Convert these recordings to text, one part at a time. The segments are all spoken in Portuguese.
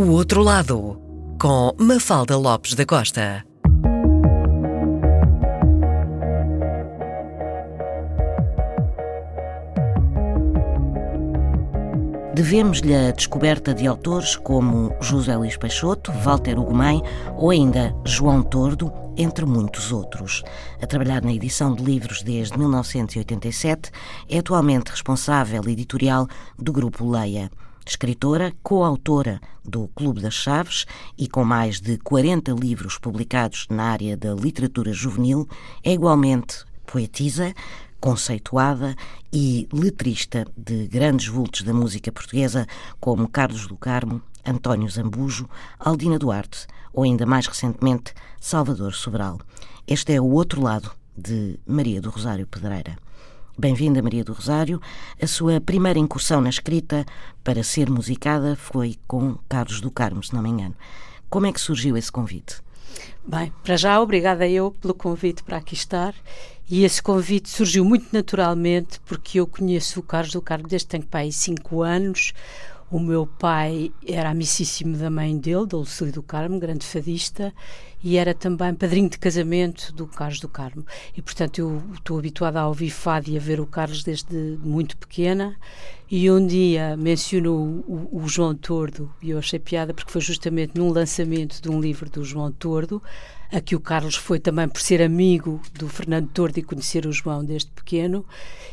O Outro Lado, com Mafalda Lopes da Costa. Devemos-lhe a descoberta de autores como José Luís Peixoto, Walter Ugumem ou ainda João Tordo, entre muitos outros. A trabalhar na edição de livros desde 1987, é atualmente responsável editorial do Grupo Leia. Escritora, coautora do Clube das Chaves e com mais de 40 livros publicados na área da literatura juvenil, é igualmente poetisa, conceituada e letrista de grandes vultos da música portuguesa como Carlos do Carmo, António Zambujo, Aldina Duarte ou ainda mais recentemente Salvador Sobral. Este é o outro lado de Maria do Rosário Pedreira. Bem-vinda, Maria do Rosário. A sua primeira incursão na escrita para ser musicada foi com Carlos do Carmo, se não me engano. Como é que surgiu esse convite? Bem, para já, obrigada eu pelo convite para aqui estar. E esse convite surgiu muito naturalmente porque eu conheço o Carlos do Carmo desde que tenho pai cinco anos. O meu pai era amicíssimo da mãe dele, da Lucília do Carmo, grande fadista, e era também padrinho de casamento do Carlos do Carmo. E, portanto, eu estou habituada a ouvir fado e a ver o Carlos desde muito pequena. E um dia mencionou o, o, João Tordo, e eu achei piada porque foi justamente num lançamento de um livro do João Tordo, a que o Carlos foi também por ser amigo do Fernando Tordo e conhecer o João desde pequeno.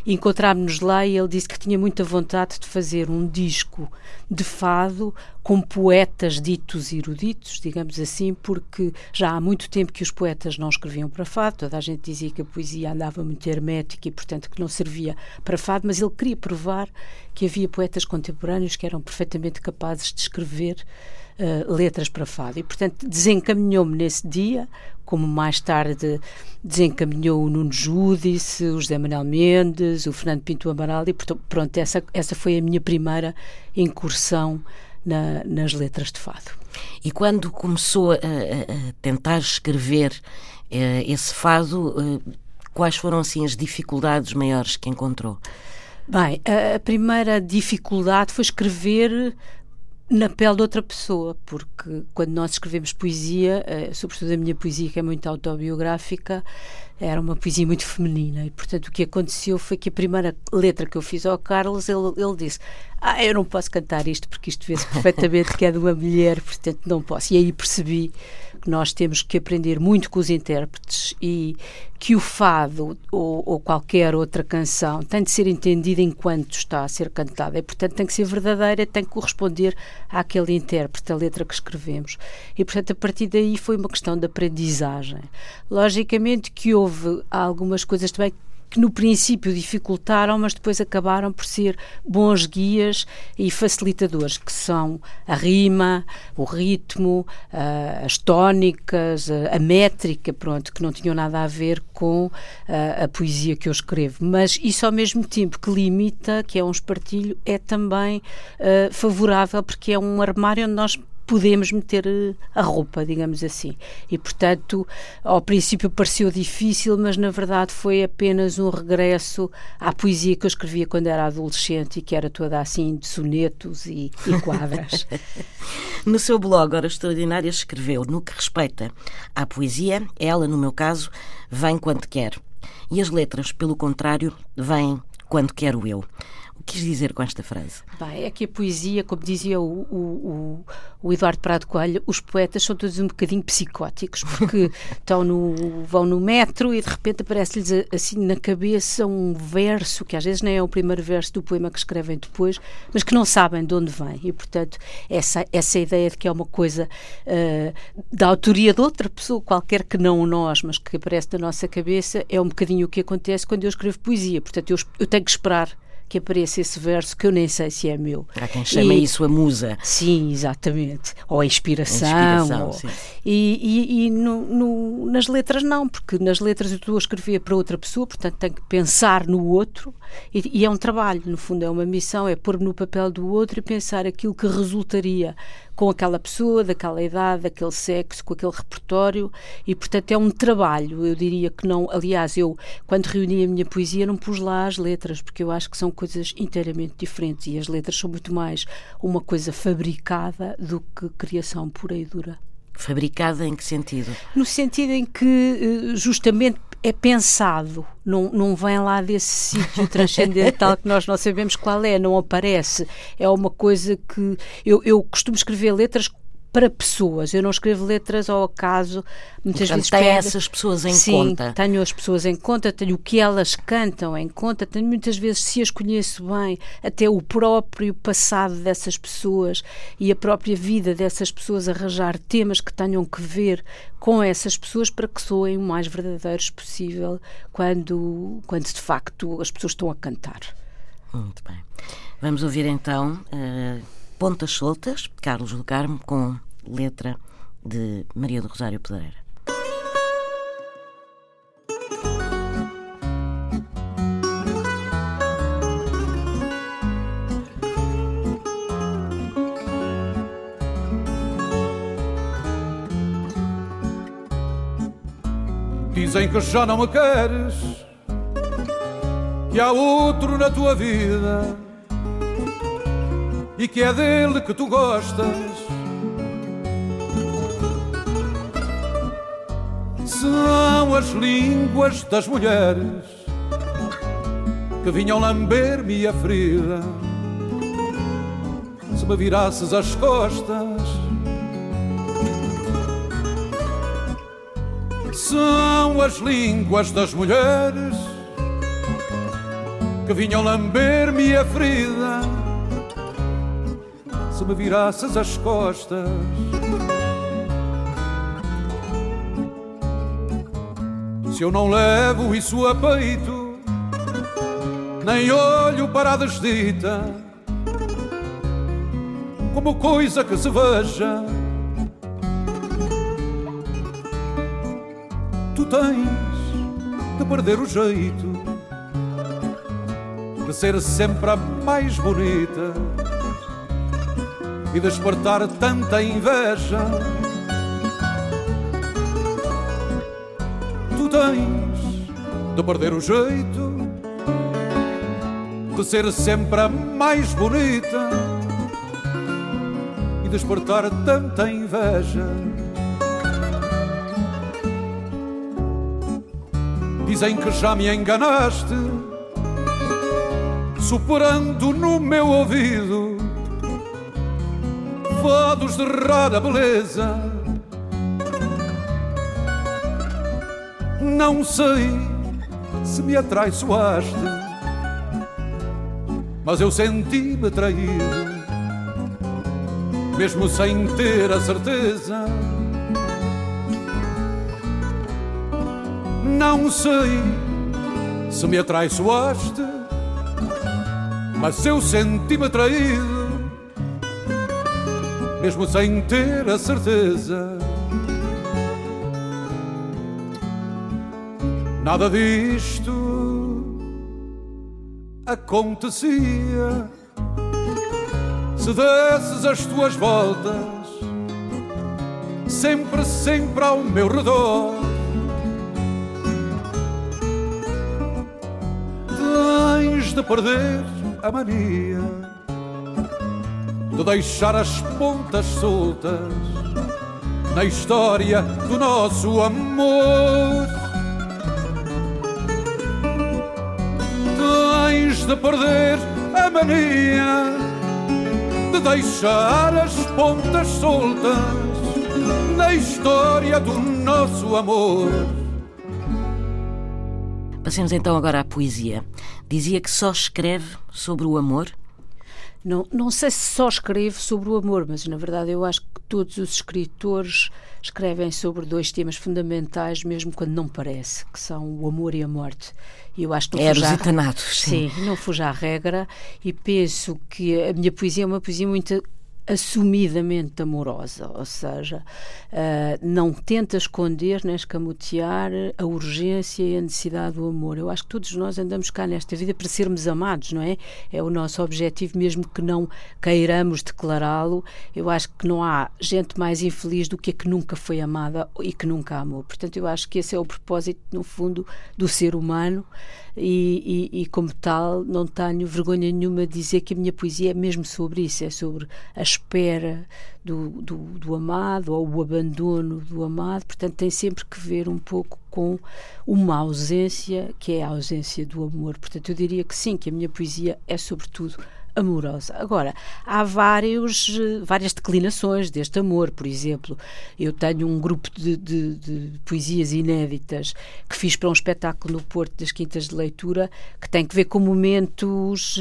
Encontrámos-nos lá e ele disse que tinha muita vontade de fazer um disco de fado com poetas ditos eruditos, digamos assim, porque já há muito tempo que os poetas não escreviam para fado, toda a gente dizia que a poesia andava muito hermética e, portanto, que não servia para fado, mas ele queria provar que havia poetas contemporâneos que eram perfeitamente capazes de escrever uh, letras para fado. E, portanto, desencaminhou-me nesse dia, como mais tarde desencaminhou o Nuno Júdice, o José Manuel Mendes, o Fernando Pinto Amaral, e, pronto, essa, essa foi a minha primeira incursão na, nas letras de fado. E quando começou a, a tentar escrever uh, esse fado, uh, quais foram assim as dificuldades maiores que encontrou? Bem, a, a primeira dificuldade foi escrever na pele de outra pessoa, porque quando nós escrevemos poesia, eh, sobretudo a minha poesia, que é muito autobiográfica, era uma poesia muito feminina e, portanto, o que aconteceu foi que a primeira letra que eu fiz ao Carlos, ele, ele disse: Ah, eu não posso cantar isto porque isto vê-se perfeitamente que é de uma mulher, portanto, não posso. E aí percebi que nós temos que aprender muito com os intérpretes e que o fado ou, ou qualquer outra canção tem de ser entendida enquanto está a ser cantada e, portanto, tem que ser verdadeira, tem que corresponder àquele intérprete, a letra que escrevemos. E, portanto, a partir daí foi uma questão de aprendizagem. Logicamente que houve algumas coisas também que no princípio dificultaram, mas depois acabaram por ser bons guias e facilitadores, que são a rima, o ritmo, as tónicas, a métrica, pronto, que não tinham nada a ver com a poesia que eu escrevo. Mas isso ao mesmo tempo que limita, que é um espartilho, é também favorável, porque é um armário onde nós podemos meter eh, a roupa, digamos assim. E, portanto, ao princípio pareceu difícil, mas na verdade foi apenas um regresso à poesia que eu escrevia quando era adolescente e que era toda assim de sonetos e, e quadras. no seu blog, Hora Extraordinária, escreveu: No que respeita à poesia, ela, no meu caso, vem quando quer. E as letras, pelo contrário, vêm quando quero eu quis dizer com esta frase? Bem, é que a poesia, como dizia o, o, o, Eduardo Prado Coelho, os poetas são todos um bocadinho psicóticos, porque estão no, vão no metro e de repente aparece-lhes assim na cabeça um verso, que às vezes nem é o primeiro verso do poema que escrevem depois, mas que não sabem de onde vem. E, portanto, essa, essa ideia de que é uma coisa uh, da autoria de outra pessoa, qualquer que não nós, mas que aparece na nossa cabeça, é um bocadinho o que acontece quando eu escrevo poesia. Portanto, eu, eu tenho que esperar que apareça esse verso que eu nem sei se é meu. Há quem chama e, isso a musa. Sim, exatamente. Ou a inspiração. A inspiração ou, e, e, e no, no, nas letras não, porque nas letras eu estou a escrever para outra pessoa, portanto tenho que pensar no outro e, e é um trabalho, no fundo é uma missão, é pôr-me no papel do outro e pensar aquilo que resultaria com aquela pessoa, daquela idade, daquele sexo, com aquele repertório e, portanto, é um trabalho. Eu diria que não. Aliás, eu, quando reuni a minha poesia, não pus lá as letras, porque eu acho que são coisas inteiramente diferentes e as letras são muito mais uma coisa fabricada do que criação pura e dura. Fabricada em que sentido? No sentido em que, eh, justamente, é pensado, não, não vem lá desse sítio transcendental que nós não sabemos qual é, não aparece. É uma coisa que. Eu, eu costumo escrever letras para pessoas. Eu não escrevo letras ao acaso. Muitas Portanto, vezes tem pego... essas pessoas em Sim, conta. tenho as pessoas em conta, tenho o que elas cantam em conta, tenho muitas vezes, se as conheço bem, até o próprio passado dessas pessoas e a própria vida dessas pessoas, arranjar temas que tenham que ver com essas pessoas para que soem o mais verdadeiros possível quando, quando de facto as pessoas estão a cantar. Muito bem. Vamos ouvir então uh, Pontas Soltas, Carlos do Carmo, com letra de Maria do Rosário Pedreira. Dizem que já não me queres, que há outro na tua vida e que é dele que tu gostas. São as línguas das mulheres que vinham lamber-me a ferida. Se me virasses as costas, são as línguas das mulheres que vinham lamber-me a ferida. Se me virasses as costas. Se eu não levo isso a peito, nem olho para a desdita, como coisa que se veja. Tu tens de perder o jeito de ser sempre a mais bonita e despertar tanta inveja. Tens de perder o jeito de ser sempre a mais bonita e despertar tanta inveja. Dizem que já me enganaste, superando no meu ouvido fados de rara beleza. Não sei se me atraiçoaste, mas eu senti-me traído, mesmo sem ter a certeza. Não sei se me atraiçoaste, mas eu senti-me traído, mesmo sem ter a certeza. Nada disto acontecia se desses as tuas voltas, sempre, sempre ao meu redor. Tens de perder a mania de deixar as pontas soltas na história do nosso amor. Tens de perder a mania de deixar as pontas soltas na história do nosso amor. Passemos então agora à poesia. Dizia que só escreve sobre o amor? Não, não sei se só escreve sobre o amor, mas na verdade eu acho que todos os escritores escrevem sobre dois temas fundamentais, mesmo quando não parece, que são o amor e a morte. E eu acho que não Eros fuja e sim. sim, não fuja à regra e penso que a minha poesia é uma poesia muito assumidamente amorosa, ou seja, uh, não tenta esconder nem escamotear a urgência e a necessidade do amor. Eu acho que todos nós andamos cá nesta vida para sermos amados, não é? É o nosso objetivo, mesmo que não queiramos declará-lo. Eu acho que não há gente mais infeliz do que a que nunca foi amada e que nunca amou. Portanto, eu acho que esse é o propósito, no fundo, do ser humano e, e, e, como tal não tenho vergonha nenhuma de dizer que a minha poesia é mesmo sobre isso, é sobre a espera do, do, do amado ou o abandono do amado, portanto tem sempre que ver um pouco com uma ausência que é a ausência do amor. Portanto, eu diria que sim, que a minha poesia é sobretudo amorosa. Agora, há vários, várias declinações deste amor, por exemplo. Eu tenho um grupo de, de, de, poesias inéditas que fiz para um espetáculo no Porto das Quintas de Leitura que tem que ver com momentos.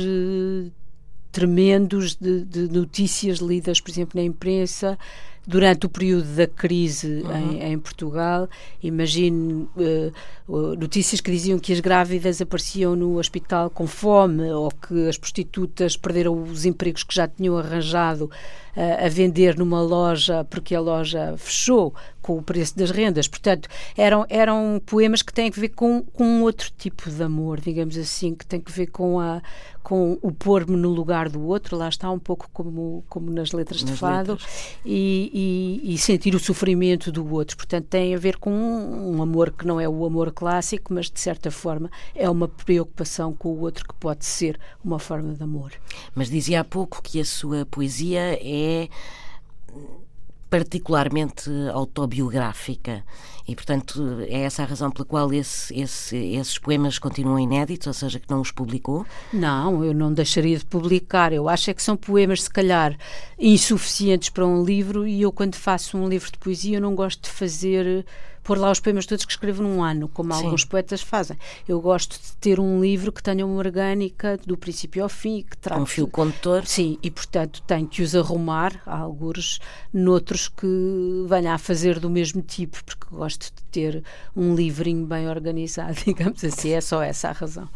Tremendos de, de notícias lidas, por exemplo, na imprensa, durante o período da crise uhum. em, em, Portugal. Imagino uh, notícias que diziam que as grávidas apareciam no hospital com fome ou que as prostitutas perderam os empregos que já tinham arranjado uh, a vender numa loja porque a loja fechou com o preço das rendas. Portanto, eram, eram poemas que têm a ver com, com outro tipo de amor, digamos assim, que tem a ver com, a, com o pôr-me no lugar do outro, lá está um pouco como, como nas letras nas de fado, letras. E, e, e, sentir o sofrimento do outro. Portanto, tem a ver com um, um amor que não é o amor clássico, mas de certa forma é uma preocupação com o outro que pode ser uma forma de amor. Mas dizia há pouco que a sua poesia é particularmente autobiográfica e, portanto, é essa a razão pela qual esse, esse, esses poemas continuam inéditos, ou seja, que não os publicou? Não, eu não deixaria de publicar. Eu acho é que são poemas, se calhar, insuficientes para um livro e eu, quando faço um livro de poesia, eu não gosto de fazer pôr lá os poemas todos que escrevo num ano, como Sim. alguns poetas fazem. Eu gosto de ter um livro que tenha uma orgânica do princípio ao fim, que trate... Um fio condutor. Sim, e portanto tenho que os arrumar, há alguns, noutros que venha a fazer do mesmo tipo, porque gosto de ter um livrinho bem organizado, digamos assim, é só essa a razão.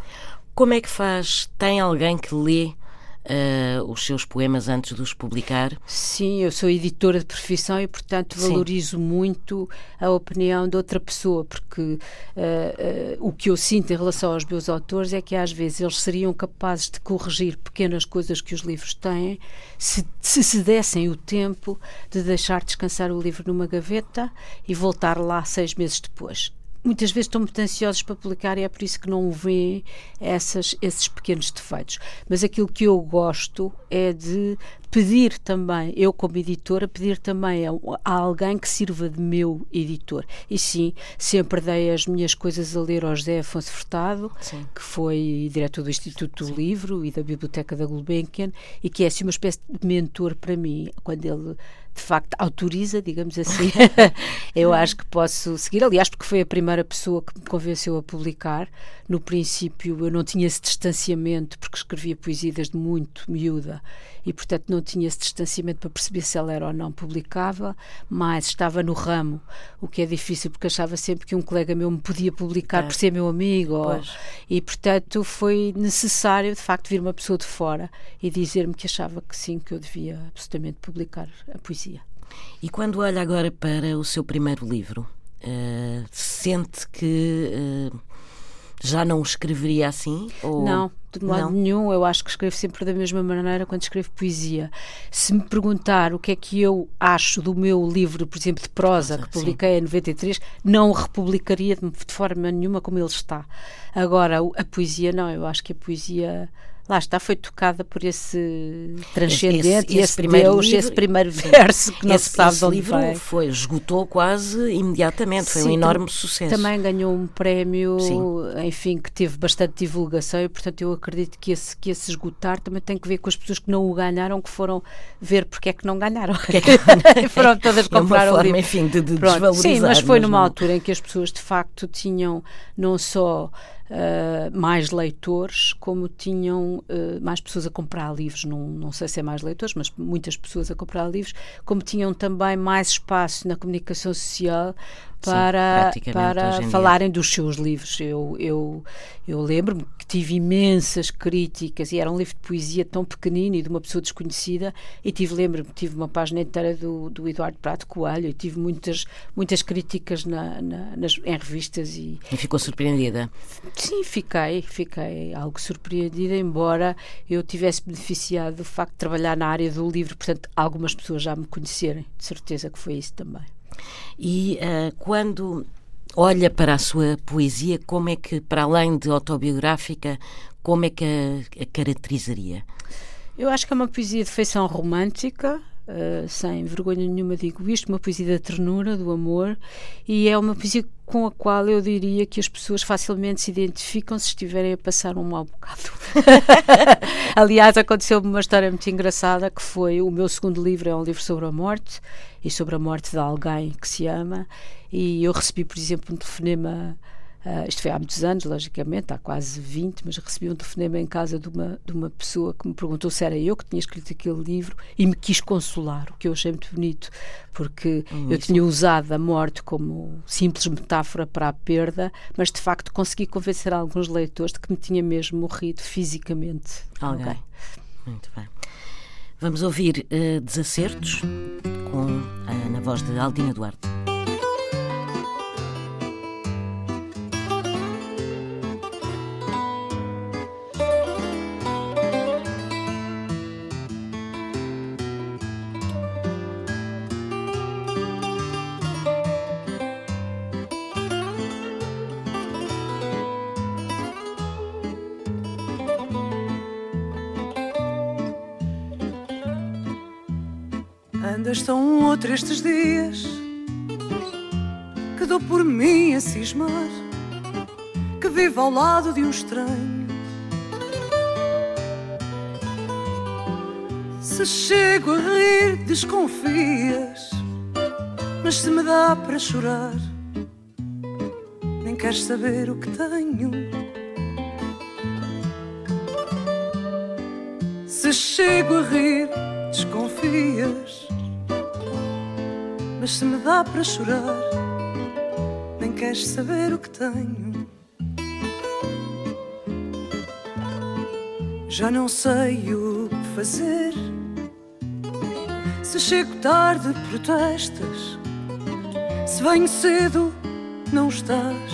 Como é que faz? Tem alguém que lê uh, os seus poemas antes de os publicar? Sim, eu sou editora de profissão e, portanto, valorizo Sim. muito a opinião de outra pessoa, porque uh, uh, o que eu sinto em relação aos meus autores é que às vezes eles seriam capazes de corrigir pequenas coisas que os livros têm se se, se dessem o tempo de deixar descansar o livro numa gaveta e voltar lá seis meses depois muitas vezes estão muito ansiosos para publicar e é por isso que não veem essas, esses pequenos defeitos. Mas aquilo que eu gosto é de pedir também, eu como editora, pedir também a, a, alguém que sirva de meu editor. E sim, sempre dei as minhas coisas a ler ao José Afonso Furtado, sim. que foi diretor do Instituto do sim. Livro e da Biblioteca da Gulbenkian, e que é assim uma espécie de mentor para mim, quando ele de facto autoriza, digamos assim, eu acho que posso seguir. Aliás, porque foi a primeira pessoa que me convenceu a publicar. No princípio, eu não tinha esse distanciamento, porque escrevia poesia desde muito miúda e, portanto, não tinha esse distanciamento para perceber se ela era ou não publicava, mas estava no ramo, o que é difícil, porque achava sempre que um colega meu me podia publicar é. por ser meu amigo. Ou, e, portanto, foi necessário, de facto, vir uma pessoa de fora e dizer-me que achava que sim, que eu devia absolutamente publicar a poesia. E quando olha agora para o seu primeiro livro, uh, sente que. Uh, já não escreveria assim? Ou... Não, de modo não. nenhum. Eu acho que escrevo sempre da mesma maneira quando escrevo poesia. Se me perguntar o que é que eu acho do meu livro, por exemplo, de prosa, que publiquei sim. em 93, não o republicaria de forma nenhuma como ele está. Agora, a poesia, não. Eu acho que a poesia lá está, foi tocada por esse transcendente, esse, esse, esse primeiro Deus, livro, esse primeiro verso que não esse, se sabe esse onde livro veio. foi, esgotou quase imediatamente, foi Sim, um enorme sucesso. Também ganhou um prémio, Sim. enfim, que teve bastante divulgação e, portanto, eu acredito que esse, que esse esgotar também tem que ver com as pessoas que não o ganharam, que foram ver porque é que não ganharam. É foram todas comprar é uma o livro. enfim, de, de desvalorizar. Sim, mas foi numa não... altura em que as pessoas, de facto, tinham não só uh, mais leitores, como tinham uh, mais pessoas a comprar livros, não, não sei se é mais leitores, mas muitas pessoas a comprar livros, como tinham também mais espaço na comunicação social para, Sim, para falarem dos seus livros. Eu, eu, eu lembro-me que tive imensas críticas e era um livro de poesia tão pequenino e de uma pessoa desconhecida e tive, lembro-me, tive uma página inteira do, do Eduardo Prato Coelho e tive muitas, muitas críticas na, na, nas, em revistas e... E ficou surpreendida? Sim, fiquei, fiquei algo surpreendida, embora eu tivesse beneficiado do facto de trabalhar na área do livro, portanto, algumas pessoas já me conhecerem, de certeza que foi isso também. E uh, quando olha para a sua poesia, como é que, para além de autobiográfica, como é que a, a caracterizaria? Eu acho que é uma poesia de feição romântica, uh, sem vergonha nenhuma digo isto, uma poesia da ternura, do amor, e é uma poesia com a qual eu diria que as pessoas facilmente se identificam se estiverem a passar um mau bocado. Aliás, aconteceu-me uma história muito engraçada que foi o meu segundo livro é um livro sobre a morte e sobre a morte de alguém que se ama e eu recebi, por exemplo, um telefonema Uh, isto foi há muitos anos, logicamente, há quase 20, mas recebi um telefonema em casa de uma, de uma pessoa que me perguntou se era eu que tinha escrito aquele livro e me quis consolar, o que eu achei muito bonito, porque hum, eu tinha usado a morte como simples metáfora para a perda, mas de facto consegui convencer alguns leitores de que me tinha mesmo morrido fisicamente. Alguém. Okay. Muito bem. Vamos ouvir uh, Desacertos com, uh, na voz de Aldina Duarte. Andas tão outro estes dias que dou por mim a cismar que vive ao lado de um estranho. Se chego a rir, desconfias, mas se me dá para chorar, nem queres saber o que tenho. Se chego a rir, desconfias mas se me dá para chorar, nem queres saber o que tenho. Já não sei o que fazer. Se chego tarde, protestas. Se venho cedo, não estás.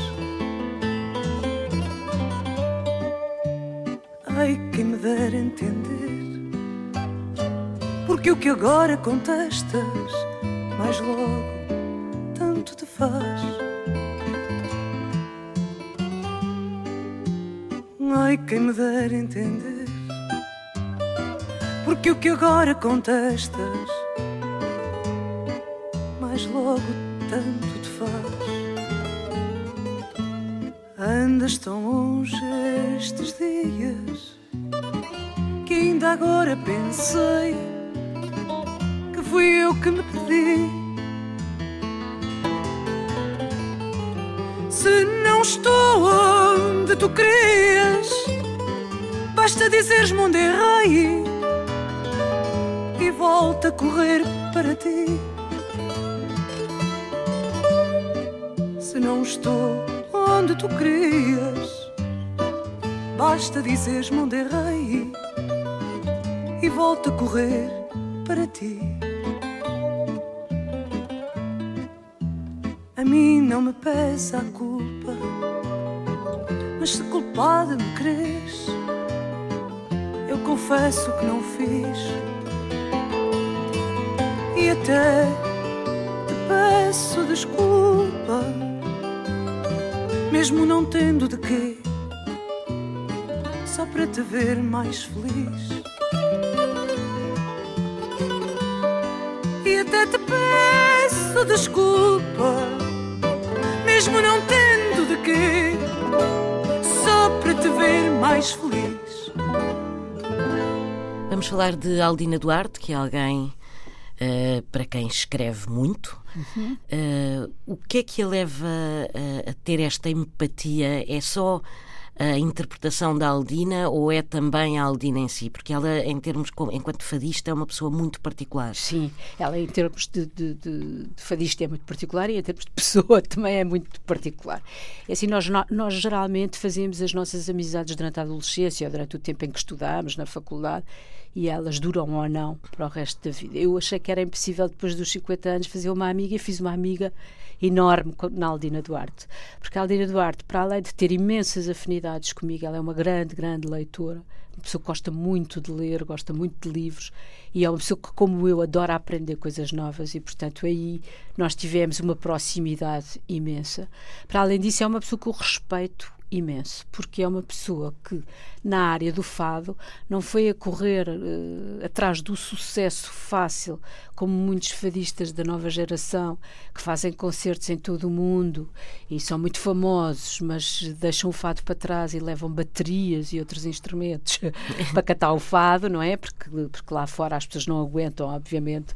Ai, quem me dera entender. Porque o que agora contestas mas logo tanto te faz. Ai, quem me der entender, porque o que agora contestas, mais logo tanto te faz. Andas tão longe estes dias que ainda agora pensei fui eu que me Se não estou onde tu querias, basta dizeres-me onde errei e volta a correr para ti. Se não estou onde tu querias, basta dizeres-me onde errei e volta a correr para ti. Não me pesa a culpa, mas se culpada me crês, eu confesso que não fiz e até te peço desculpa, mesmo não tendo de quê, só para te ver mais feliz. E até te peço desculpa mesmo não tendo de quê, só para te ver mais feliz. Vamos falar de Aldina Duarte, que é alguém uh, para quem escreve muito. Uhum. Uh, o que é que a leva a, a ter esta empatia? É só a interpretação da Aldina ou é também a Aldina em si? Porque ela, em termos, enquanto fadista, é uma pessoa muito particular. Sim, ela em termos de, de, de, de fadista é muito particular e em termos de pessoa também é muito particular. É assim, nós, nós geralmente fazemos as nossas amizades durante a adolescência durante o tempo em que estudamos na faculdade e elas duram ou não para o resto da vida. Eu achei que era impossível depois dos 50 anos fazer uma amiga e fiz uma amiga enorme na Aldina Duarte. Porque a Aldina Duarte, para além de ter imensas afinidades comigo, ela é uma grande, grande leitora, uma pessoa que gosta muito de ler, gosta muito de livros e é uma pessoa que, como eu, adora aprender coisas novas e, portanto, aí nós tivemos uma proximidade imensa. Para além disso, é uma pessoa que eu respeito imenso, porque é uma pessoa que, na área do fado, não foi a correr uh, atrás do sucesso fácil, como muitos fadistas da nova geração, que fazem concertos em todo o mundo e são muito famosos, mas deixam o fado para trás e levam baterias e outros instrumentos para cantar o fado, não é? Porque, porque lá fora as pessoas não aguentam, obviamente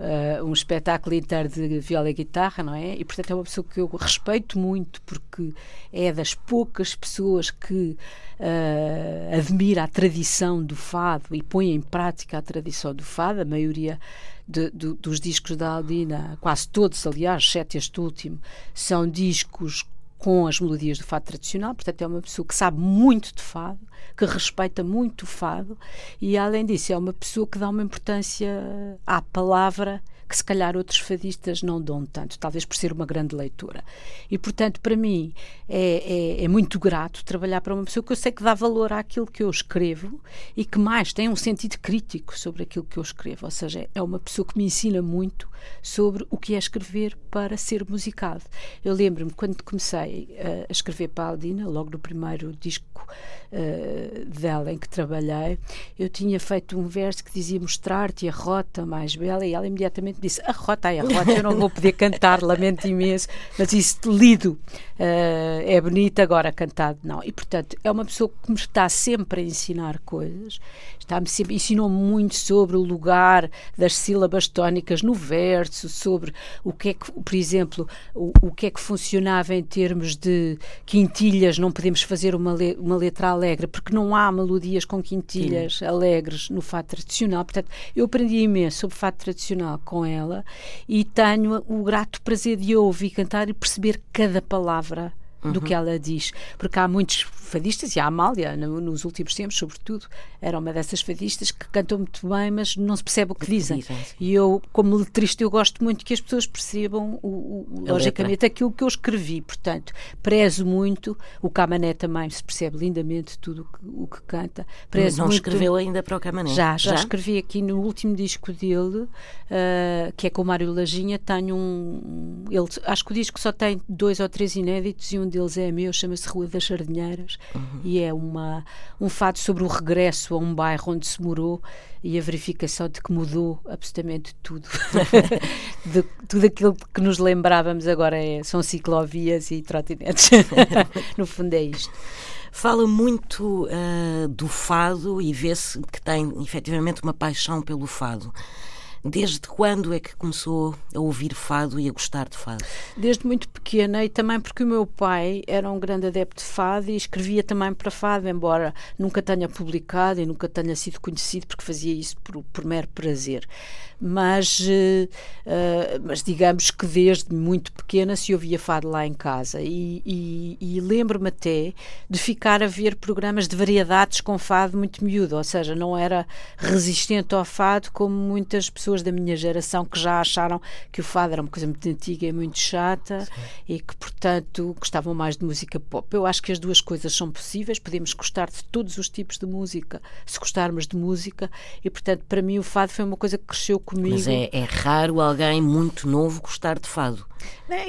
uh, um espetáculo inteiro de viola e guitarra, não é? E portanto é uma pessoa que eu respeito muito porque é das poucas pessoas que uh, admira a tradição do fado e põe em prática a tradição do fado. A maioria de, de, dos discos da Aldina, quase todos, aliás, exceto este último, são discos com as melodias do fado tradicional, portanto é uma pessoa que sabe muito de fado, que respeita muito o fado e além disso é uma pessoa que dá uma importância à palavra que se calhar outros fadistas não dão tanto, talvez por ser uma grande leitura. E, portanto, para mim é, é, é, muito grato trabalhar para uma pessoa que eu sei que dá valor àquilo que eu escrevo e que mais tem um sentido crítico sobre aquilo que eu escrevo. Ou seja, é uma pessoa que me ensina muito sobre o que é escrever para ser musicado. Eu lembro-me quando comecei uh, a escrever para a Aldina, logo no primeiro disco uh, dela em que trabalhei, eu tinha feito um verso que dizia mostrar-te a rota mais bela e ela imediatamente disse a rota, ai, a rota, eu não vou poder cantar, lamento imenso, mas isso lido uh, é bonito, agora cantado não. E portanto, é uma pessoa que me está sempre a ensinar coisas, está-me sempre, ensinou-me muito sobre o lugar das sílabas tónicas no verso, sobre o que é que, por exemplo, o, o que é que funcionava em termos de quintilhas, não podemos fazer uma, le, uma letra alegre, porque não há melodias com quintilhas Sim. alegres no fado tradicional. Portanto, eu aprendi imenso sobre fado tradicional com ela e tenho o grato prazer de ouvir cantar e perceber cada palavra uhum. do que ela diz. Porque há muitos fadistas, e a Amália, no, nos últimos tempos, sobretudo, era uma dessas fadistas que cantam muito bem, mas não se percebe o que dizem. E eu, como letrista, eu gosto muito que as pessoas percebam, o, o, logicamente, aquilo que eu escrevi. Portanto, prezo muito. O Camané também se percebe lindamente tudo o que, o que canta. Prezo não muito, escreveu ainda para o Camané? Já, já, já, escrevi aqui no último disco dele, uh, que é com o Mário Lajinha. Tenho um. Ele, acho que o disco só tem dois ou três inéditos e um deles é meu, chama-se Rua das Sardinheiras uhum. e é uma, um fato sobre o regresso a um bairro onde se morou e a verificação de que mudou absolutamente tudo. de, tudo aquilo que nos lembrávamos agora é, são ciclovias e trotinetes. no fundo é isto. Fala muito uh, do fado e vê-se que tem efetivamente uma paixão pelo fado. Desde quando é que começou a ouvir fado e a gostar de fado? Desde muito pequena e também porque o meu pai era um grande adepto de fado e escrevia também para fado, embora nunca tenha publicado e nunca tenha sido conhecido porque fazia isso por, por mero prazer mas, uh, mas digamos que desde muito pequena se ouvia fado lá em casa e, e, e lembro-me até de ficar a ver programas de variedades com fado muito miúdo, ou seja, não era resistente ao fado como muitas pessoas da minha geração que já acharam que o fado era uma coisa muito antiga e muito chata Sim. e que, portanto, gostavam mais de música pop. Eu acho que as duas coisas são possíveis, podemos gostar de todos os tipos de música se gostarmos de música e, portanto, para mim o fado foi uma coisa que cresceu comigo. Mas é, é raro alguém muito novo gostar de fado.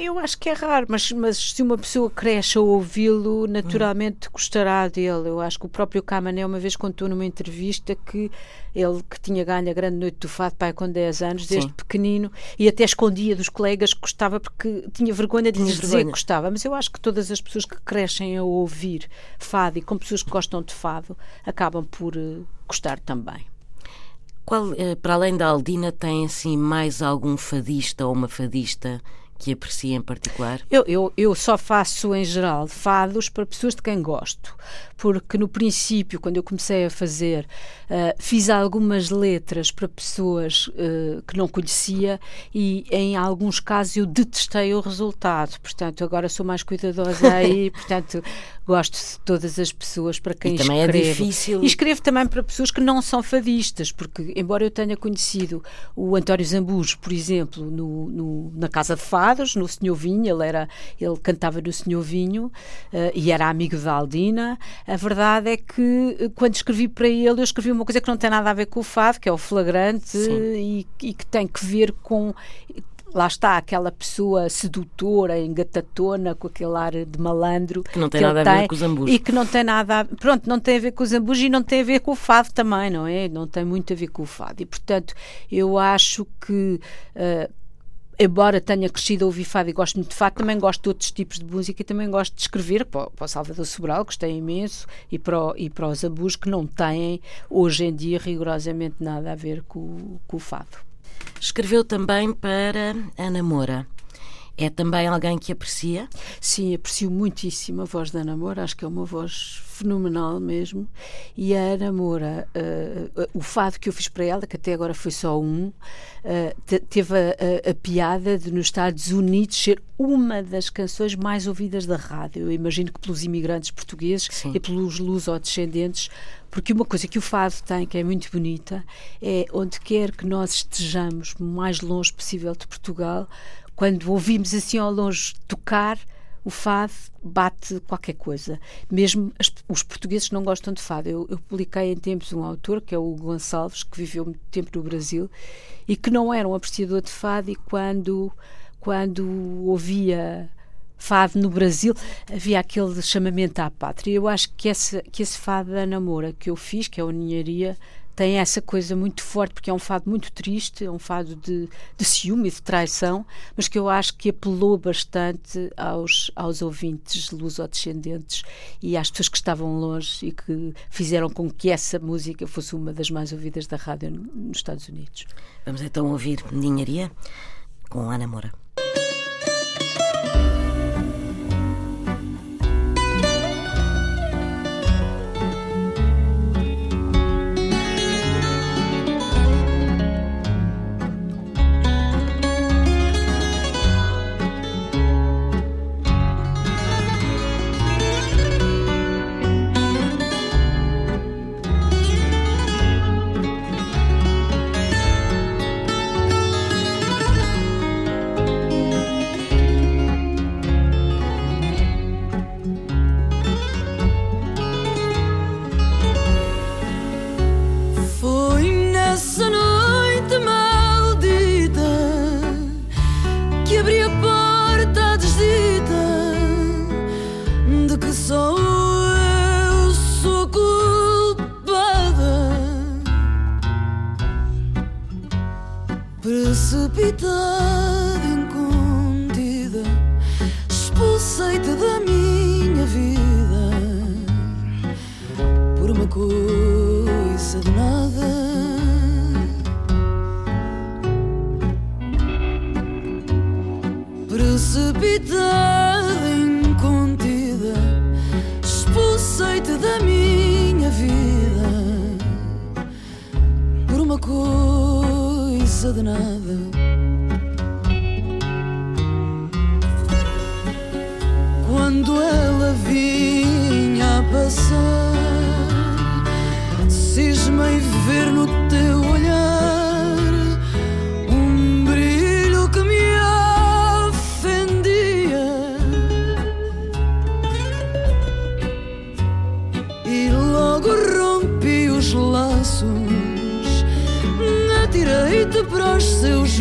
Eu acho que é raro, mas, mas se uma pessoa cresce a ouvi-lo, naturalmente gostará dele. Eu acho que o próprio Camané uma vez contou numa entrevista que ele que tinha ganho a grande noite do fado pai com 10 anos, desde Sim. pequenino, e até escondia dos colegas que gostava porque tinha vergonha de lhes dizer que gostava. Mas eu acho que todas as pessoas que crescem a ouvir fado e com pessoas que gostam de fado acabam por uh, gostar também. Qual, eh, para além da Aldina, tem assim mais algum fadista ou uma fadista que aprecia em particular? Eu, eu, eu só faço, em geral, fados para pessoas de quem gosto. Porque no princípio, quando eu comecei a fazer, uh, fiz algumas letras para pessoas uh, que não conhecia e, em alguns casos, eu detestei o resultado. Portanto, agora sou mais cuidadosa aí. portanto, gosto de todas as pessoas para quem e também escrevo. é difícil. E escrevo também para pessoas que não são fadistas, porque, embora eu tenha conhecido o António Zambujo, por exemplo, no, no na Casa de Fado, no Senhor Vinho, ele, era, ele cantava no Senhor Vinho uh, e era amigo da Aldina. A verdade é que eh, quando escrevi para ele, eu escrevi uma coisa que não tem nada a ver com o fado, que é o flagrante e, e, que tem que ver com lá está aquela pessoa sedutora, engatatona, com aquele ar de malandro que não tem que nada a ver com os ambus e que não tem nada, a, pronto, não tem a ver com os ambus e não tem a ver com o fado também, não é? Não tem muito a ver com o fado e portanto eu acho que uh, embora tenha crescido a ouvir fado e gosto muito de fado, também gosto de outros tipos de música e também gosto de escrever para, para o Salvador Sobral, que gostei imenso, e para, o, e para os abus que não têm, hoje em dia, rigorosamente nada a ver com, com o fado. Escreveu também para Ana Moura. É também alguém que aprecia? Sim, aprecio muitíssimo a voz da Ana Moura, acho que é uma voz fenomenal mesmo. E a Ana Moura, uh, o fado que eu fiz para ela, que até agora foi só um, uh, teve a, a, a, piada de nos Estados Unidos ser uma das canções mais ouvidas da rádio. Eu imagino que pelos imigrantes portugueses Sim. e pelos luso-descendentes, porque uma coisa que o fado tem, que é muito bonita, é onde quer que nós estejamos, o mais longe possível de Portugal, quando ouvimos assim ao longe tocar, o fado bate qualquer coisa. Mesmo as, os portugueses não gostam de fado. Eu, eu, publiquei em tempos um autor, que é o Gonçalves, que viveu muito tempo no Brasil e que não era um apreciador de fado e quando, quando ouvia fado no Brasil, havia aquele chamamento à pátria. Eu acho que esse, que esse fado da namora que eu fiz, que é a Ninharia, tem essa coisa muito forte, porque é um fado muito triste, é um fado de, de ciúme e de traição, mas que eu acho que apelou bastante aos, aos ouvintes luso-descendentes e às pessoas que estavam longe e que fizeram com que essa música fosse uma das mais ouvidas da rádio nos Estados Unidos. Vamos então ouvir Ninharia com Ana Moura. Felicidade incontida, expulsei-te da minha vida por uma coisa de nada. Quando ela vinha a passar, cismei ver no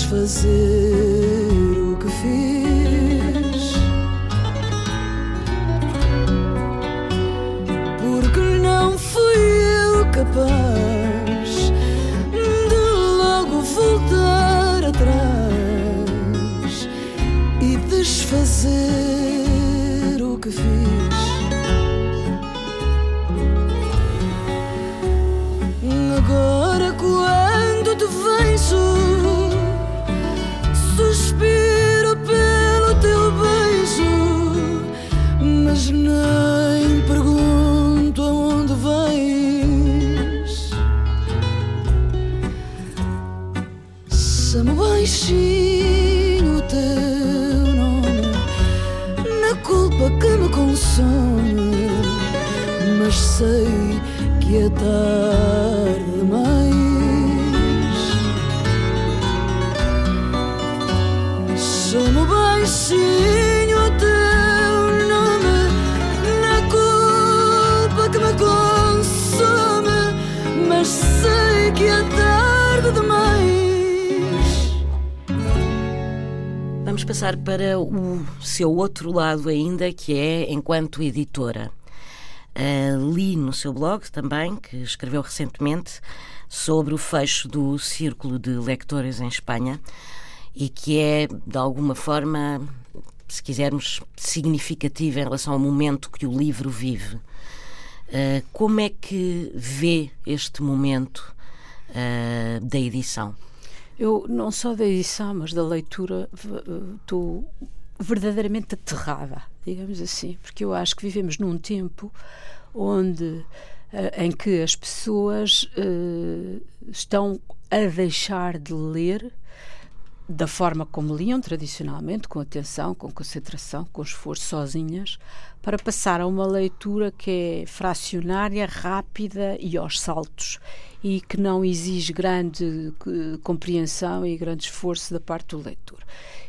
desfazer o que fiz. Passar para o seu outro lado ainda, que é enquanto editora. Uh, li no seu blog também, que escreveu recentemente, sobre o fecho do Círculo de Lectores em Espanha e que é, de alguma forma, se quisermos, significativa em relação ao momento que o livro vive. Uh, como é que vê este momento uh, da edição? Eu, não só da edição, mas da leitura, estou verdadeiramente aterrada, digamos assim, porque eu acho que vivemos num tempo onde uh, em que as pessoas uh, estão a deixar de ler da forma como liam tradicionalmente, com atenção, com concentração, com esforço, sozinhas, para passar a uma leitura que é fracionária, rápida e aos saltos e que não exige grande uh, compreensão e grande esforço da parte do leitor.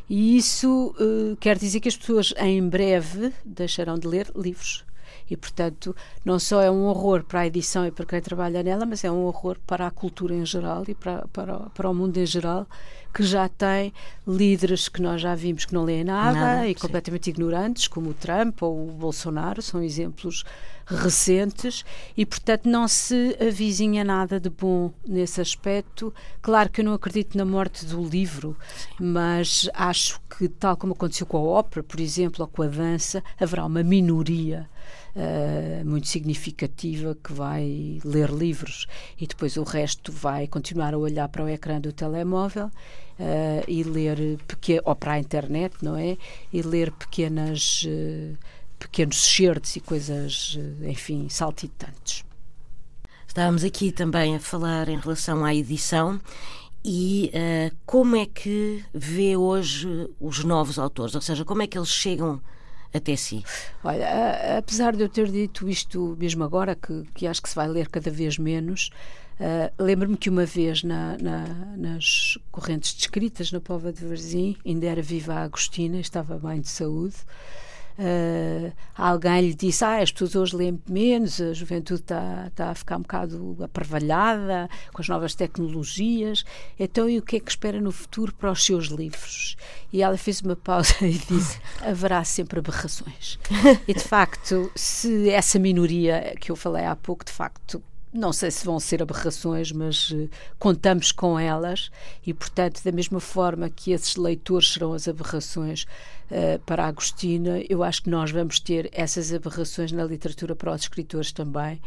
E isso uh, quer dizer que as pessoas em breve deixarão de ler livros. E, portanto, não só é um horror para a edição e para quem trabalha nela, mas é um horror para a cultura em geral e para, para, para o mundo em geral, que já tem líderes que nós já vimos que não leem nada, nada e sim. completamente ignorantes, como o Trump ou o Bolsonaro, são exemplos recentes e, portanto, não se avizinha nada de bom nesse aspecto. Claro que eu não acredito na morte do livro, mas acho que, tal como aconteceu com a ópera, por exemplo, ou com a dança, haverá uma minoria uh, muito significativa que vai ler livros e depois o resto vai continuar a olhar para o ecrã do telemóvel uh, e ler ou para a internet, não é? E ler pequenas uh, pequenos certos e coisas, enfim, saltitantes. Estávamos aqui também a falar em relação à edição e uh, como é que vê hoje os novos autores, ou seja, como é que eles chegam até si? Olha, a, apesar de eu ter dito isto mesmo agora, que, que acho que se vai ler cada vez menos, uh, lembro-me que uma vez na, na, nas correntes descritas na Pova de Varzim, ainda era viva a Agostina, estava bem de saúde, Uh, alguém lhe disse: ah, as pessoas hoje leem menos, a juventude está, está a ficar um bocado aparvalhada com as novas tecnologias, então e o que é que espera no futuro para os seus livros? E ela fez uma pausa e disse: haverá sempre aberrações. e de facto, se essa minoria que eu falei há pouco, de facto, não sei se vão ser aberrações, mas uh, contamos com elas e, portanto, da mesma forma que esses leitores serão as aberrações uh, para a Agostina, eu acho que nós vamos ter essas aberrações na literatura para os escritores também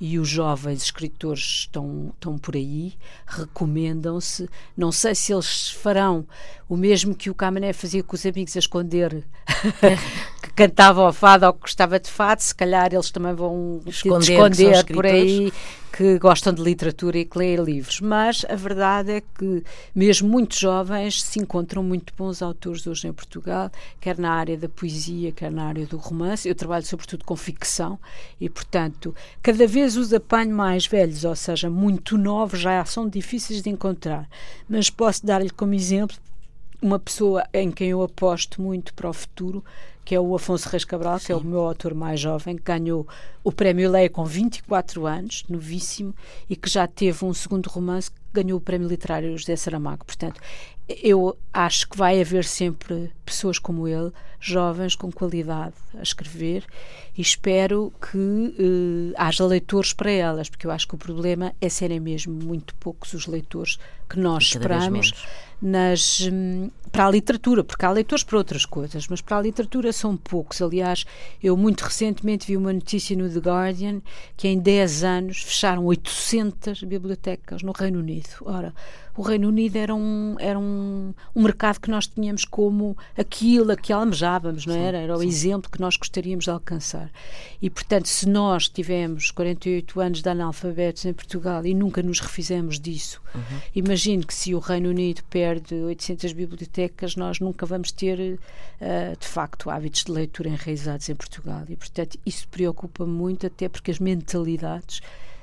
e os jovens escritores estão, estão por aí, recomendam-se. Não sei se eles farão o mesmo que o Camané fazia com os amigos a esconder que cantava ao fado ou que gostava de fado, se calhar eles também vão esconder, esconder por aí que gostam de literatura e que leem livros. Mas a verdade é que mesmo muito jovens se encontram muito bons autores hoje em Portugal, quer na área da poesia, quer na área do romance. Eu trabalho sobretudo com ficção e, portanto, cada vez os apanho mais velhos, ou seja, muito novos, já são difíceis de encontrar. Mas posso dar-lhe como exemplo uma pessoa em quem eu aposto muito para o futuro, que é o Afonso Reis Cabral, Sim. que é o meu autor mais jovem, que ganhou o Prémio Leia com 24 anos, novíssimo, e que já teve um segundo romance ganhou o Prémio Literário José Saramago. Portanto, eu acho que vai haver sempre pessoas como ele, jovens com qualidade a escrever, e espero que eh, haja leitores para elas, porque eu acho que o problema é serem mesmo muito poucos os leitores que nós esperamos nas, hum, para a literatura, porque há leitores para outras coisas, mas para a literatura são poucos. Aliás, eu muito recentemente vi uma notícia no The Guardian que em 10 anos fecharam 800 bibliotecas no Reino Unido. Ora, o Reino Unido era um, era um, um mercado que nós tínhamos como aquilo a que almejávamos, não era? Era o sim. exemplo que nós gostaríamos de alcançar. E, portanto, se nós tivemos 48 anos de analfabetos em Portugal e nunca nos refizemos disso, uhum. imagino que se o Reino Unido perde 800 bibliotecas, nós nunca vamos ter, uh, de facto, hábitos de leitura enraizados em Portugal. E, portanto, isso preocupa-me muito, até porque as mentalidades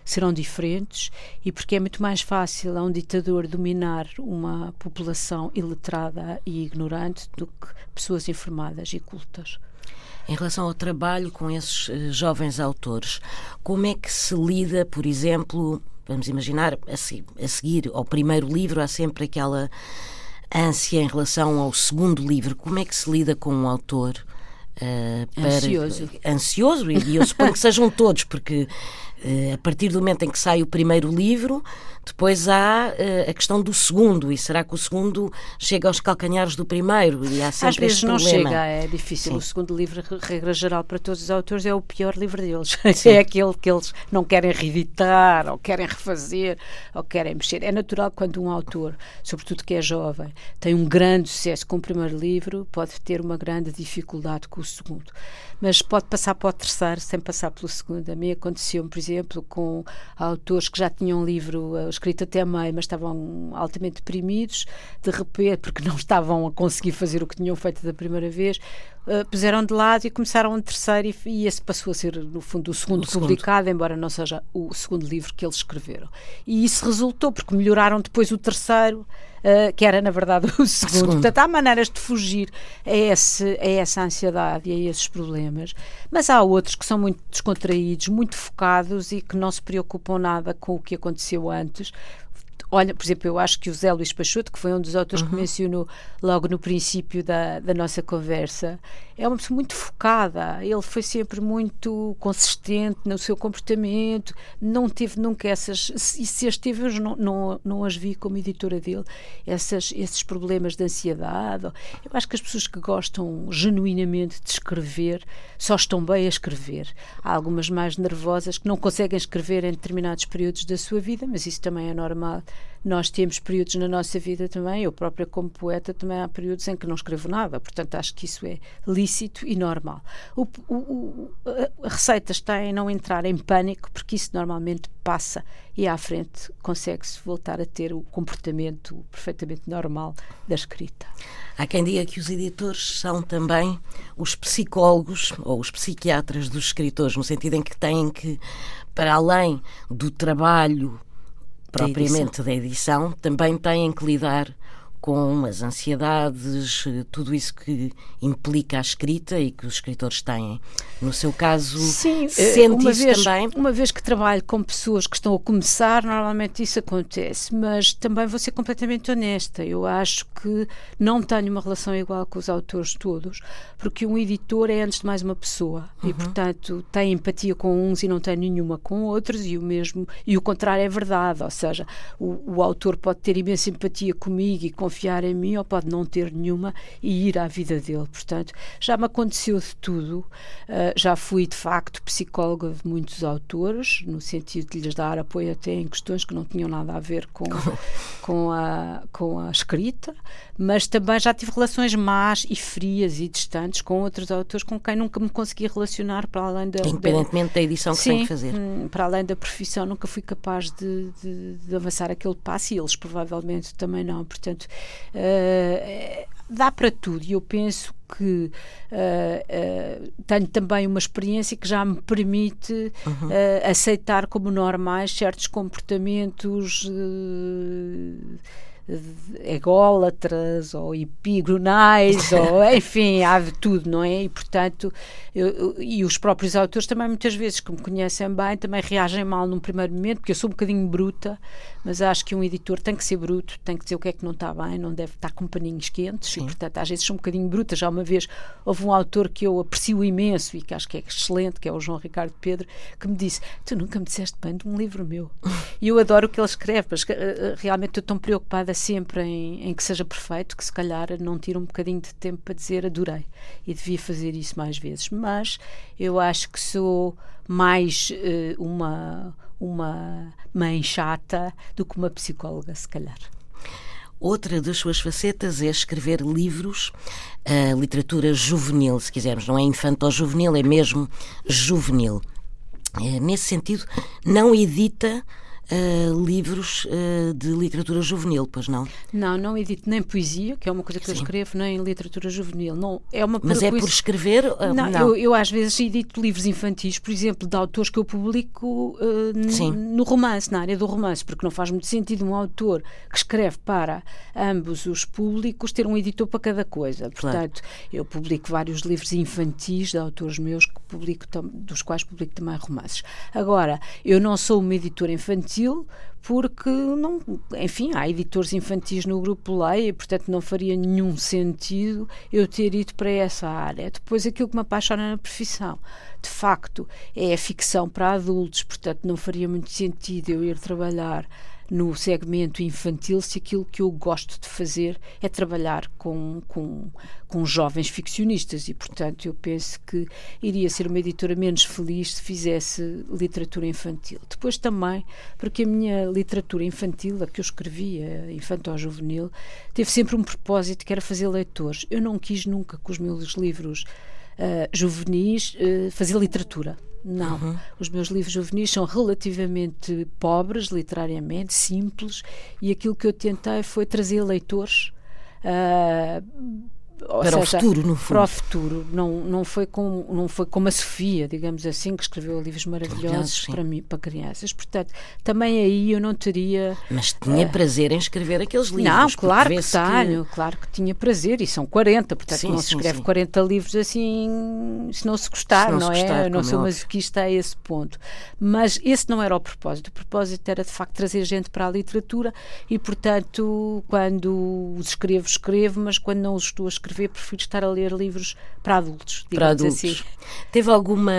serão diferentes e porque é muito mais fácil a um ditador dominar uma população iletrada e ignorante do que pessoas informadas e cultas. Em relação ao trabalho com esses uh, jovens autores, como é que se lida, por exemplo, vamos imaginar, a seguir ao primeiro livro há sempre aquela ânsia em relação ao segundo livro. Como é que se lida com um autor uh, para, ansioso? Ansioso, e eu suponho que sejam todos, porque a partir do momento em que sai o primeiro livro, depois há uh, a questão do segundo, e será que o segundo chega aos calcanhares do primeiro? E há sempre Às vezes não problema. chega, é difícil. Sim. O segundo livro, regra geral, para todos os autores, é o pior livro deles. Sim. É aquele que eles não querem reeditar, ou querem refazer, ou querem mexer. É natural quando um autor, sobretudo que é jovem, tem um grande sucesso com o primeiro livro, pode ter uma grande dificuldade com o segundo. Mas pode passar para o terceiro sem passar pelo segundo. A mim aconteceu, por exemplo, com autores que já tinham um livro uh, escrito até meio, mas estavam altamente deprimidos, de repente, porque não estavam a conseguir fazer o que tinham feito da primeira vez, uh, puseram de lado e começaram um terceiro, e, e, esse passou a ser, no fundo, o segundo o publicado, segundo. embora não seja o segundo livro que eles escreveram. E isso resultou, porque melhoraram depois o terceiro. Uh, que era na verdade o segundo. segundo. Portanto, há maneiras de fugir a, esse, a essa ansiedade e a esses problemas, mas há outros que são muito descontraídos, muito focados e que não se preocupam nada com o que aconteceu antes. Olha, por exemplo, eu acho que o Zé Luís Pachuto, que foi um dos autores uhum. que mencionou logo no princípio da, da nossa conversa, é uma pessoa muito focada, ele foi sempre muito consistente no seu comportamento, não teve nunca essas, e se as teve, eu não, não, não as vi como editora dele, essas, esses problemas de ansiedade. Eu acho que as pessoas que gostam genuinamente de escrever só estão bem a escrever. Há algumas mais nervosas que não conseguem escrever em determinados períodos da sua vida, mas isso também é normal nós temos períodos na nossa vida também, eu própria como poeta também há períodos em que não escrevo nada, portanto acho que isso é lícito e normal. O, o, o, a receita está em não entrar em pânico, porque isso normalmente passa e à frente consegue-se voltar a ter o comportamento perfeitamente normal da escrita. Há quem diga que os editores são também os psicólogos ou os psiquiatras dos escritores, no sentido em que têm que, para além do trabalho propriamente da edição. também têm que lidar com as ansiedades, tudo isso que implica a escrita e que os escritores têm. No seu caso, Sim, eh, sente uma vez, também? Uma vez que trabalho com pessoas que estão a começar, normalmente isso acontece, mas também vou ser completamente honesta. Eu acho que não tenho uma relação igual com os autores todos, porque um editor é antes de mais uma pessoa uhum. e, portanto, tem empatia com uns e não tem nenhuma com outros, e o mesmo, e o contrário é verdade, ou seja, o, o autor pode ter imensa empatia comigo e confiar confiar em mim ou pode não ter nenhuma e ir à vida dele. Portanto, já me aconteceu de tudo. Uh, já fui, de facto, psicóloga de muitos autores, no sentido de lhes dar apoio até em questões que não tinham nada a ver com, com, a, com a escrita, mas também já tive relações más e frias e distantes com outros autores com quem nunca me consegui relacionar para além da. Independentemente da, da edição que sim, tem que fazer. Hum, para além da profissão, nunca fui capaz de, de, de avançar aquele passo e eles provavelmente também não. Portanto, Uh, dá para tudo e eu penso que uh, uh, tenho também uma experiência que já me permite uhum. uh, aceitar como normais certos comportamentos ególatras ou epigronais ou enfim, há de tudo, não é? E portanto, eu, eu, e os próprios autores também muitas vezes que me conhecem bem também reagem mal num primeiro momento, porque eu sou um bocadinho bruta, mas acho que um editor tem que ser bruto, tem que dizer o que é que não está bem, não deve estar com paninhos quentes Sim. e, portanto, às vezes são um bocadinho brutas. Já uma vez houve um autor que eu aprecio imenso e que acho que é excelente, que é o João Ricardo Pedro, que me disse: Tu nunca me disseste bem de um livro meu. e eu adoro o que ele escreve, mas uh, realmente estou tão preocupada sempre em, em que seja perfeito que se calhar não tiro um bocadinho de tempo para dizer adorei e devia fazer isso mais vezes. Mas eu acho que sou mais uh, uma, uma mãe chata do que uma psicóloga, se calhar. Outra das suas facetas é escrever livros, a literatura juvenil, se quisermos, não é infanto-juvenil, é mesmo juvenil. É, nesse sentido, não edita uh, livros uh, de literatura juvenil, pois não? Não, não edito nem poesia, que é uma coisa que Sim. eu escrevo, nem literatura juvenil. Não, é uma Mas é por escrever? Uh, não, não. Eu, eu, às vezes edito livros infantis, por exemplo, de autores que eu publico no romance, na área do romance, porque não faz muito sentido um autor que escreve para ambos os públicos ter um editor para cada coisa. Portanto, claro. eu publico vários livros infantis de autores meus que publico, dos quais publico também romances. Agora, eu não sou uma editora infantil infantil, porque, não, enfim, há editores infantis no grupo Leia portanto, não faria nenhum sentido eu ter ido para essa área. Depois, aquilo que me apaixona na profissão, de facto, é a ficção para adultos, portanto, não faria muito sentido eu ir trabalhar no segmento infantil se aquilo que eu gosto de fazer é trabalhar com, com, com jovens ficcionistas e, portanto, eu penso que iria ser uma editora menos feliz se fizesse literatura infantil. Depois também, porque a minha literatura infantil, a que eu escrevia, infantil-juvenil, teve sempre um propósito que era fazer leitores. Eu não quis nunca com os meus livros uh, juvenis uh, fazer literatura. Não. Uhum. Os meus livros juvenis são relativamente pobres, literariamente, simples, e aquilo que eu tentei foi trazer leitores. Uh, para seja, o futuro, no fundo. Para o futuro. Não, não, foi com, não foi como a Sofia, digamos assim, que escreveu livros maravilhosos para, mim, para crianças. Portanto, também aí eu não teria. Mas tinha uh, prazer em escrever aqueles livros. Não, claro que tenho, que... claro que tinha prazer, e são 40, portanto sim, não se escreve sim. 40 livros assim se não se gostar, se não, não se é? eu não sou é masoquista a esse ponto. Mas esse não era o propósito. O propósito era de facto trazer gente para a literatura e, portanto, quando os escrevo, escrevo, mas quando não os estou a escrever, escrever, prefiro estar a ler livros para adultos. Para adultos. Assim. Teve alguma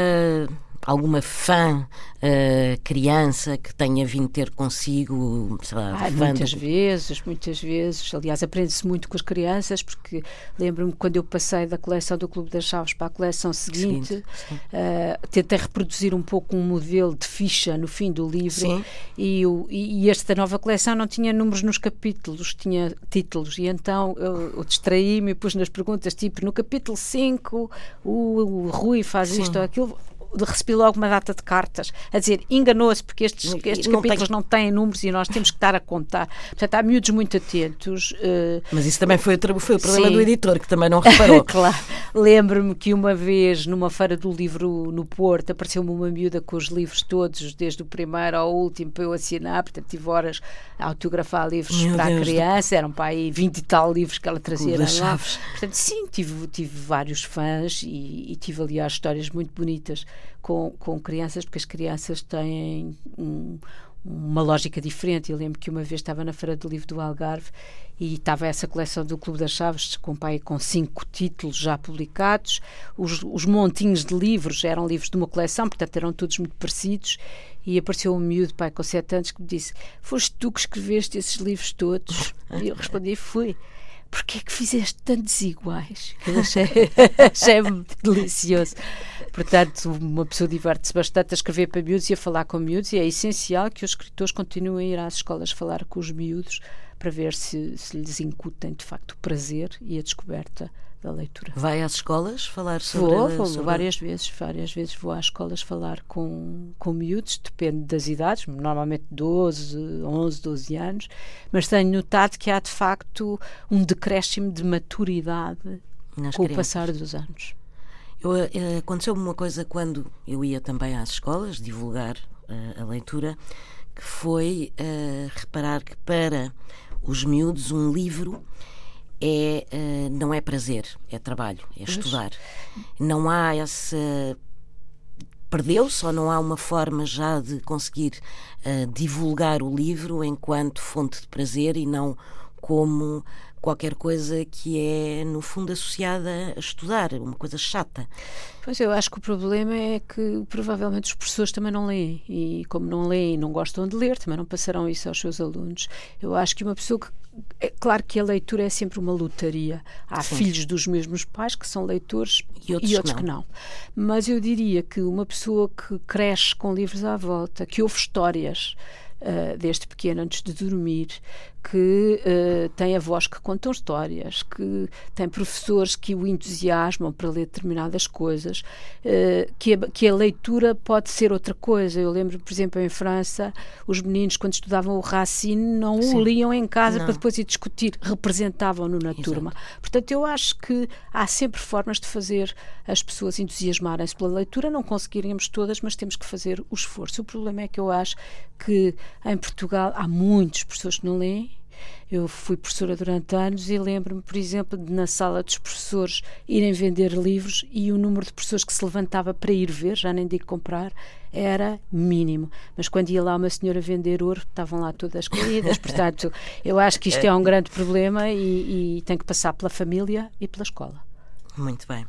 alguma fã uh, criança que tenha vindo ter consigo, sei lá, ah, muitas do... vezes, muitas vezes. Aliás, aprende-se muito com as crianças, porque lembro-me quando eu passei da coleção do Clube das Chaves para a coleção seguinte, sim, sim. Uh, tentei reproduzir um pouco um modelo de ficha no fim do livro e, o, e, esta nova coleção não tinha números nos capítulos, tinha títulos, e então eu, eu distraí-me e pus nas perguntas, tipo, no capítulo 5 o, o Rui faz sim. isto ou aquilo recebi logo uma data de cartas a dizer enganou-se porque estes, estes não capítulos tem... não têm números e nós temos que estar a contar. Portanto, há miúdos muito atentos. Uh... Mas isso também foi, foi o problema Sim. do editor, que também não reparou. claro. Lembro-me que uma vez, numa feira do livro no Porto, apareceu-me uma miúda com os livros todos, desde o primeiro ao último, para eu assinar. Portanto, tive horas a autografar livros Meu para Deus a criança. Do... Eram para aí 20 e tal livros que ela trazia lá. Chaves. Portanto, sim, tive, tive vários fãs e, e tive, aliás, histórias muito bonitas com, com crianças, porque as crianças têm um, uma lógica diferente. Eu lembro que uma vez estava na Feira do Livro do Algarve e estava essa coleção do Clube das Chaves com pai com cinco títulos já publicados. Os, os montinhos de livros eram livros de uma coleção, portanto eram todos muito parecidos. E apareceu um miúdo, pai, com sete anos, que me disse: Foste tu que escreveste esses livros todos? E eu respondi: Fui porquê é que fizeste tantos iguais? Eu achei, achei delicioso. Portanto, uma pessoa diverte-se bastante a escrever para miúdos e a falar com miúdos, e é essencial que os escritores continuem a ir às escolas falar com os miúdos para ver se, se lhes incutem de facto o prazer e a descoberta da leitura. Vai às escolas falar sobre... Vou, vou sobre... várias vezes, várias vezes vou às escolas falar com, com miúdos, depende das idades, normalmente 12, 11, 12 anos, mas tenho notado que há de facto um decréscimo de maturidade Nas com crianças. o passar dos anos. Eh, aconteceu-me uma coisa quando eu ia também às escolas divulgar uh, a leitura, que foi uh, reparar que para os miúdos um livro é, uh, não é prazer, é trabalho, é estudar. Não há essa perdeu-se ou não há uma forma já de conseguir uh, divulgar o livro enquanto fonte de prazer e não como qualquer coisa que é, no fundo, associada a estudar, uma coisa chata. Pois eu acho que o problema é que provavelmente os professores também não leem e como não leem e não gostam de ler, também não passarão isso aos seus alunos. Eu acho que uma pessoa que é claro que a leitura é sempre uma lutaria. Há Sim. filhos dos mesmos pais que são leitores e outros, e outros que, não. que, não. Mas eu diria que uma pessoa que cresce com livros à volta, que ouve histórias uh, desde pequeno antes de dormir, que uh, tem avós que contam histórias, que tem professores que o entusiasmam para ler determinadas coisas, uh, que, a, que a leitura pode ser outra coisa. Eu lembro, por exemplo, em França, os meninos, quando estudavam o Racine, não Sim. o liam em casa não. para depois ir discutir, representavam-no na Exato. turma. Portanto, eu acho que há sempre formas de fazer as pessoas entusiasmarem-se pela leitura. Não conseguiríamos todas, mas temos que fazer o esforço. O problema é que eu acho que em Portugal há muitas pessoas que não leem eu fui professora durante anos e lembro-me, por exemplo, de na sala dos professores irem vender livros e o número de pessoas que se levantava para ir ver, já nem digo comprar, era mínimo. Mas quando ia lá uma senhora vender ouro, estavam lá todas caídas. Portanto, eu acho que isto é um grande problema e, e tem que passar pela família e pela escola. Muito bem.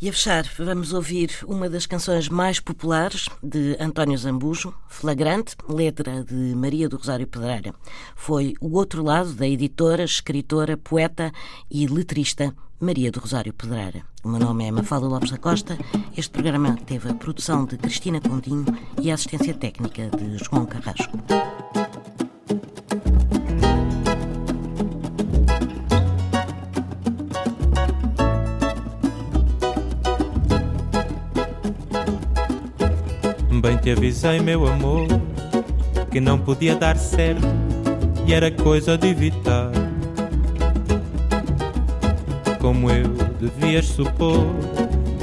E a fechar, vamos ouvir uma das canções mais populares de António Zambujo, Flagrante, letra de Maria do Rosário Pedreira. Foi o outro lado da editora, escritora, poeta e letrista Maria do Rosário Pedreira. O meu nome é Mafalda Lopes da Costa. Este programa teve a produção de Cristina Continho e a assistência técnica de João Carrasco. Bem te avisei, meu amor, que não podia dar certo e era coisa de evitar. Como eu devias supor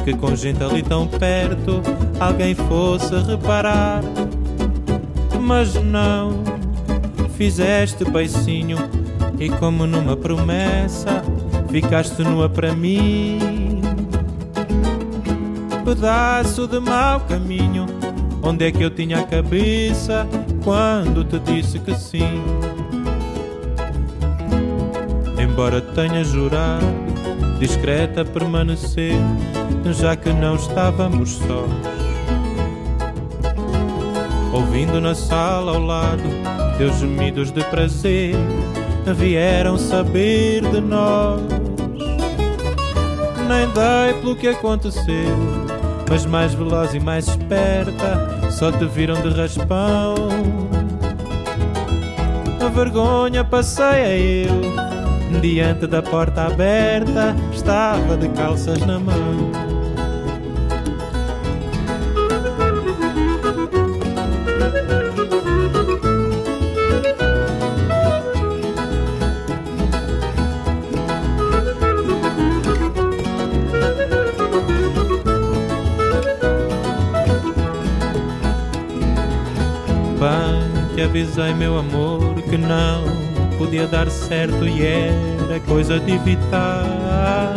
que com gente ali tão perto alguém fosse reparar. Mas não, fizeste beicinho e como numa promessa ficaste nua para mim. Pedaço de mau caminho Onde é que eu tinha a cabeça quando te disse que sim? Embora tenha jurado, discreta permanecer, já que não estávamos sós. Ouvindo na sala ao lado teus gemidos de prazer, vieram saber de nós. Nem dei pelo que aconteceu mas mais veloz e mais esperta, só te viram de raspão. A vergonha passei eu, diante da porta aberta, estava de calças na mão. Avisei, meu amor, que não podia dar certo e era coisa de evitar.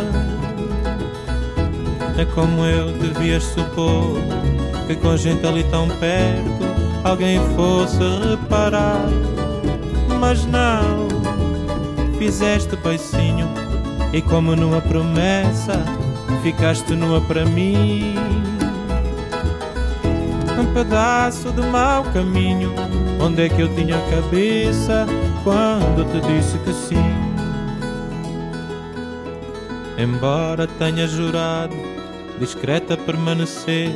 É como eu devias supor que com gente ali tão perto alguém fosse reparar. Mas não, fizeste beicinho e como numa promessa ficaste nua para mim. Um pedaço de mau caminho Onde é que eu tinha a cabeça quando te disse que sim? Embora tenha jurado discreta permanecer,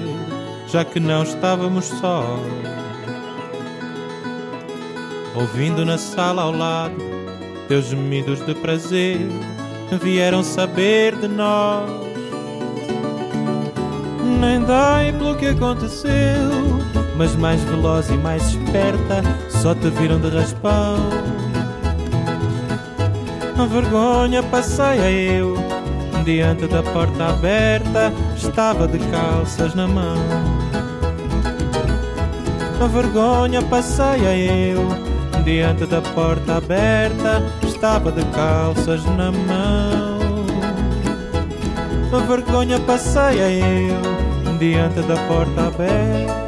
já que não estávamos sós. Ouvindo na sala ao lado teus gemidos de prazer, vieram saber de nós. Nem dai pelo que aconteceu mas mais veloz e mais esperta, só te viram de raspão. A vergonha passei eu, diante da porta aberta, estava de calças na mão. A vergonha passei eu, diante da porta aberta, estava de calças na mão. A vergonha passei eu diante da porta aberta